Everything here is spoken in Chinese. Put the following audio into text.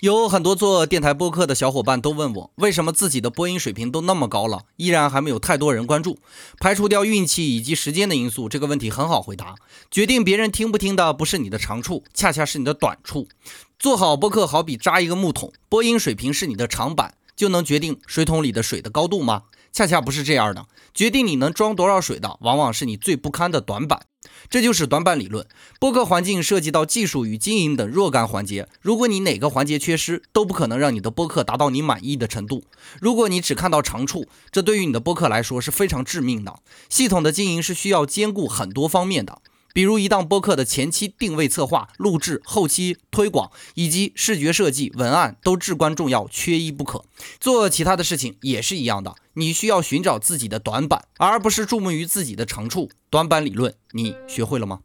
有很多做电台播客的小伙伴都问我，为什么自己的播音水平都那么高了，依然还没有太多人关注？排除掉运气以及时间的因素，这个问题很好回答。决定别人听不听的不是你的长处，恰恰是你的短处。做好播客好比扎一个木桶，播音水平是你的长板，就能决定水桶里的水的高度吗？恰恰不是这样的。决定你能装多少水的，往往是你最不堪的短板。这就是短板理论。播客环境涉及到技术与经营等若干环节，如果你哪个环节缺失，都不可能让你的播客达到你满意的程度。如果你只看到长处，这对于你的播客来说是非常致命的。系统的经营是需要兼顾很多方面的。比如一档播客的前期定位、策划、录制、后期推广以及视觉设计、文案都至关重要，缺一不可。做其他的事情也是一样的，你需要寻找自己的短板，而不是注目于自己的长处。短板理论，你学会了吗？